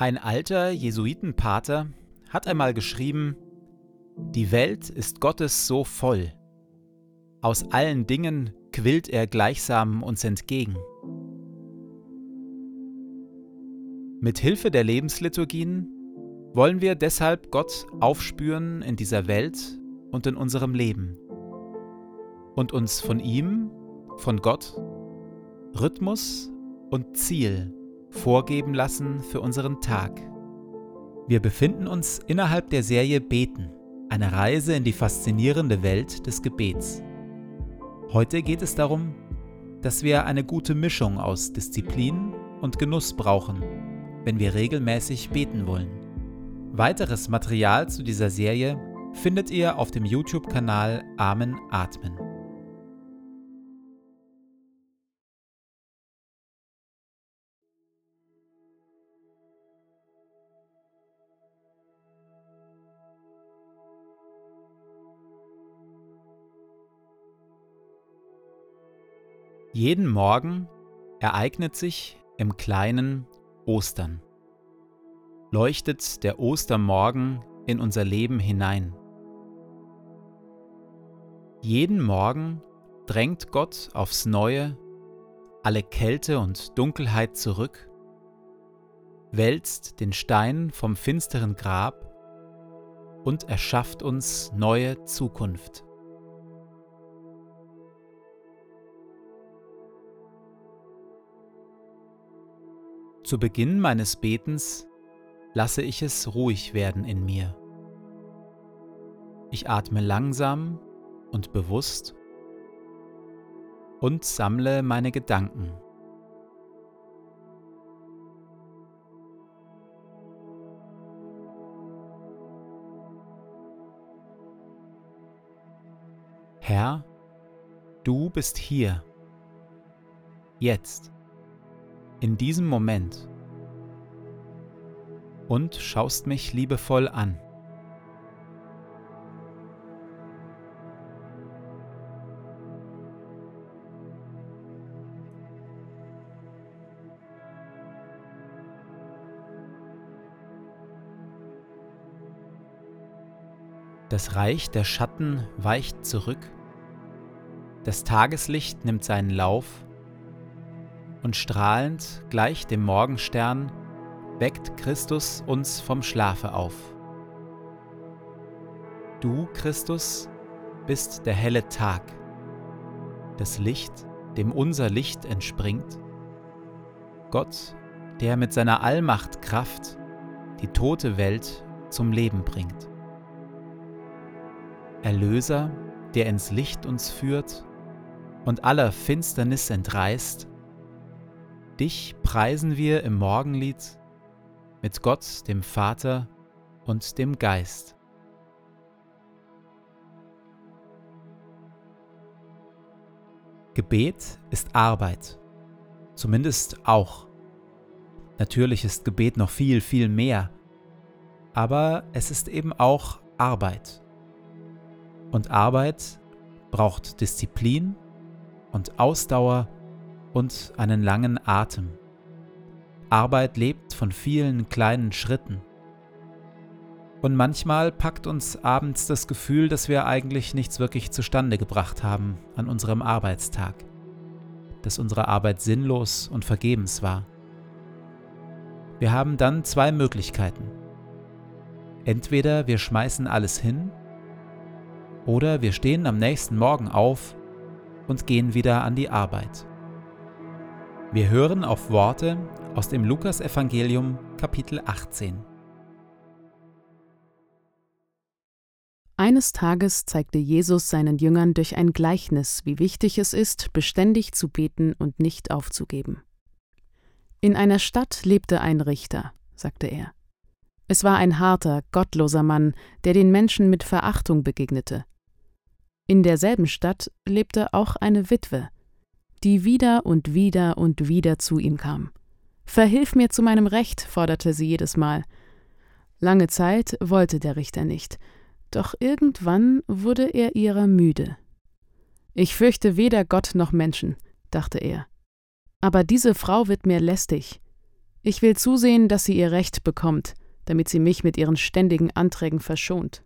Ein alter Jesuitenpater hat einmal geschrieben, die Welt ist Gottes so voll. Aus allen Dingen quillt er gleichsam uns entgegen. Mit Hilfe der Lebensliturgien wollen wir deshalb Gott aufspüren in dieser Welt und in unserem Leben und uns von ihm, von Gott, Rhythmus und Ziel vorgeben lassen für unseren Tag. Wir befinden uns innerhalb der Serie Beten, eine Reise in die faszinierende Welt des Gebets. Heute geht es darum, dass wir eine gute Mischung aus Disziplin und Genuss brauchen, wenn wir regelmäßig beten wollen. Weiteres Material zu dieser Serie findet ihr auf dem YouTube-Kanal Amen Atmen. Jeden Morgen ereignet sich im kleinen Ostern. Leuchtet der Ostermorgen in unser Leben hinein. Jeden Morgen drängt Gott aufs Neue alle Kälte und Dunkelheit zurück, wälzt den Stein vom finsteren Grab und erschafft uns neue Zukunft. Zu Beginn meines Betens lasse ich es ruhig werden in mir. Ich atme langsam und bewusst und sammle meine Gedanken. Herr, du bist hier, jetzt in diesem Moment. Und schaust mich liebevoll an. Das Reich der Schatten weicht zurück, das Tageslicht nimmt seinen Lauf und strahlend gleich dem Morgenstern weckt Christus uns vom Schlafe auf. Du, Christus, bist der helle Tag, das Licht, dem unser Licht entspringt, Gott, der mit seiner Allmacht Kraft die tote Welt zum Leben bringt. Erlöser, der ins Licht uns führt und aller Finsternis entreißt, Dich preisen wir im Morgenlied mit Gott, dem Vater und dem Geist. Gebet ist Arbeit, zumindest auch. Natürlich ist Gebet noch viel, viel mehr, aber es ist eben auch Arbeit. Und Arbeit braucht Disziplin und Ausdauer und einen langen Atem. Arbeit lebt von vielen kleinen Schritten. Und manchmal packt uns abends das Gefühl, dass wir eigentlich nichts wirklich zustande gebracht haben an unserem Arbeitstag, dass unsere Arbeit sinnlos und vergebens war. Wir haben dann zwei Möglichkeiten. Entweder wir schmeißen alles hin, oder wir stehen am nächsten Morgen auf und gehen wieder an die Arbeit. Wir hören auf Worte aus dem Lukasevangelium Kapitel 18. Eines Tages zeigte Jesus seinen Jüngern durch ein Gleichnis, wie wichtig es ist, beständig zu beten und nicht aufzugeben. In einer Stadt lebte ein Richter, sagte er. Es war ein harter, gottloser Mann, der den Menschen mit Verachtung begegnete. In derselben Stadt lebte auch eine Witwe, die wieder und wieder und wieder zu ihm kam. Verhilf mir zu meinem Recht, forderte sie jedes Mal. Lange Zeit wollte der Richter nicht, doch irgendwann wurde er ihrer müde. Ich fürchte weder Gott noch Menschen, dachte er. Aber diese Frau wird mir lästig. Ich will zusehen, dass sie ihr Recht bekommt, damit sie mich mit ihren ständigen Anträgen verschont.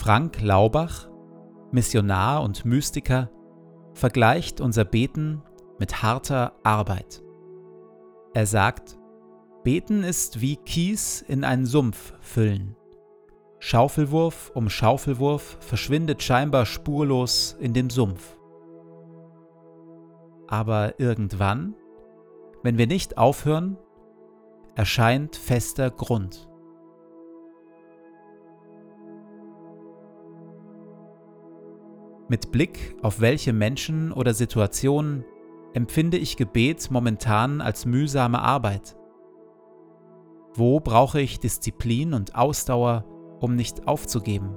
Frank Laubach, Missionar und Mystiker, vergleicht unser Beten mit harter Arbeit. Er sagt, Beten ist wie Kies in einen Sumpf füllen. Schaufelwurf um Schaufelwurf verschwindet scheinbar spurlos in dem Sumpf. Aber irgendwann, wenn wir nicht aufhören, erscheint fester Grund. Mit Blick auf welche Menschen oder Situationen empfinde ich Gebet momentan als mühsame Arbeit? Wo brauche ich Disziplin und Ausdauer, um nicht aufzugeben?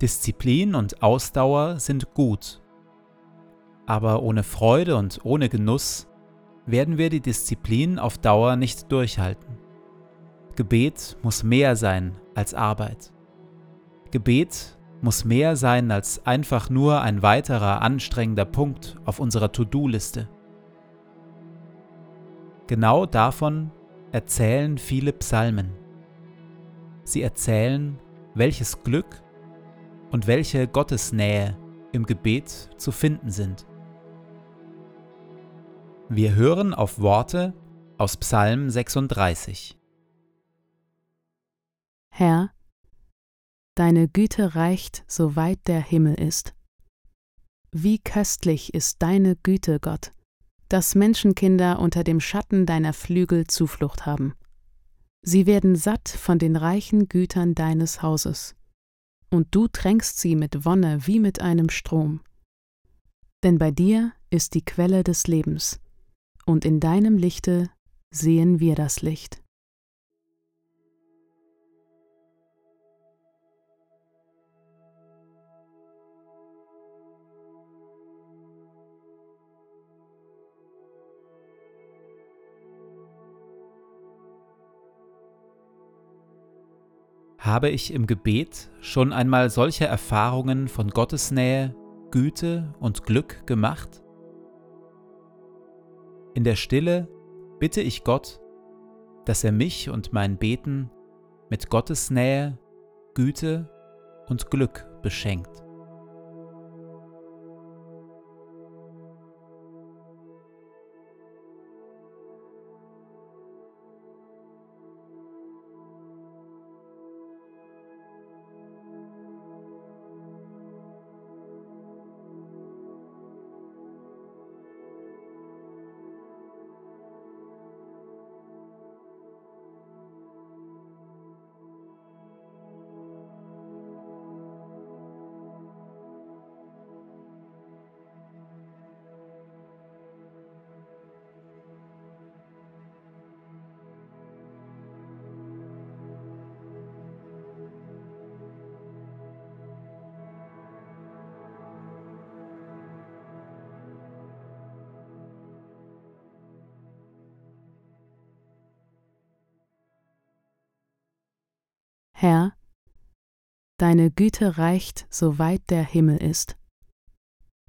Disziplin und Ausdauer sind gut. Aber ohne Freude und ohne Genuss werden wir die Disziplin auf Dauer nicht durchhalten. Gebet muss mehr sein als Arbeit. Gebet muss mehr sein als einfach nur ein weiterer anstrengender Punkt auf unserer To-Do-Liste. Genau davon erzählen viele Psalmen. Sie erzählen, welches Glück und welche Gottesnähe im Gebet zu finden sind. Wir hören auf Worte aus Psalm 36. Herr, deine Güte reicht, so weit der Himmel ist. Wie köstlich ist deine Güte, Gott, dass Menschenkinder unter dem Schatten deiner Flügel Zuflucht haben. Sie werden satt von den reichen Gütern deines Hauses und du tränkst sie mit Wonne wie mit einem Strom. Denn bei dir ist die Quelle des Lebens, und in deinem Lichte sehen wir das Licht. Habe ich im Gebet schon einmal solche Erfahrungen von Gottes Nähe, Güte und Glück gemacht? In der Stille bitte ich Gott, dass er mich und mein Beten mit Gottes Nähe, Güte und Glück beschenkt. Herr, deine Güte reicht, so weit der Himmel ist.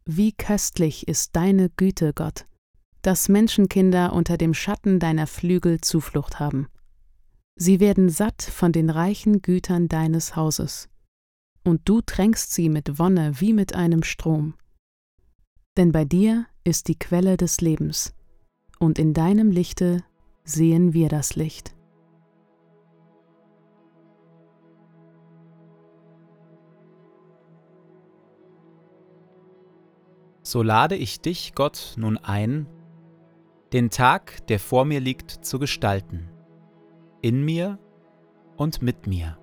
Wie köstlich ist deine Güte, Gott, dass Menschenkinder unter dem Schatten deiner Flügel Zuflucht haben. Sie werden satt von den reichen Gütern deines Hauses, und du tränkst sie mit Wonne wie mit einem Strom. Denn bei dir ist die Quelle des Lebens, und in deinem Lichte sehen wir das Licht. So lade ich dich, Gott, nun ein, den Tag, der vor mir liegt, zu gestalten, in mir und mit mir.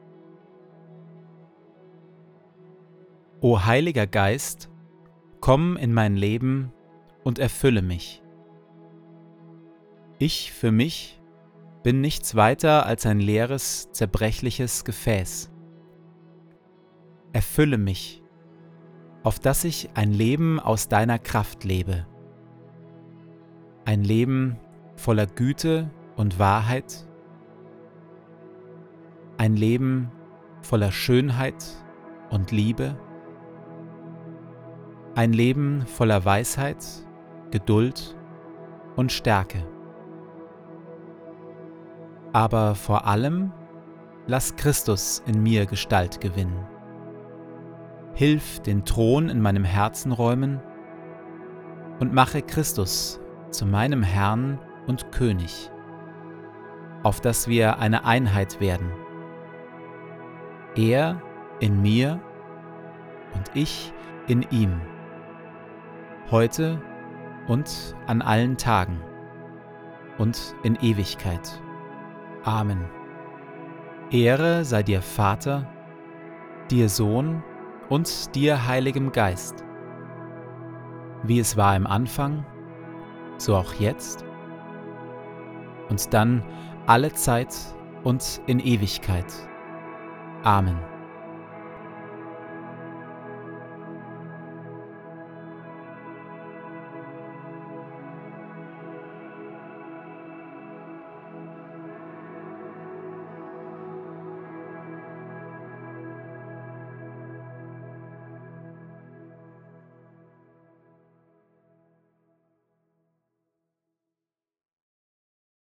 O Heiliger Geist, komm in mein Leben und erfülle mich. Ich für mich bin nichts weiter als ein leeres, zerbrechliches Gefäß. Erfülle mich auf dass ich ein Leben aus deiner Kraft lebe. Ein Leben voller Güte und Wahrheit. Ein Leben voller Schönheit und Liebe. Ein Leben voller Weisheit, Geduld und Stärke. Aber vor allem lass Christus in mir Gestalt gewinnen. Hilf den Thron in meinem Herzen räumen und mache Christus zu meinem Herrn und König, auf dass wir eine Einheit werden. Er in mir und ich in ihm, heute und an allen Tagen und in Ewigkeit. Amen. Ehre sei dir Vater, dir Sohn und dir, Heiligem Geist, wie es war im Anfang, so auch jetzt und dann alle Zeit und in Ewigkeit. Amen.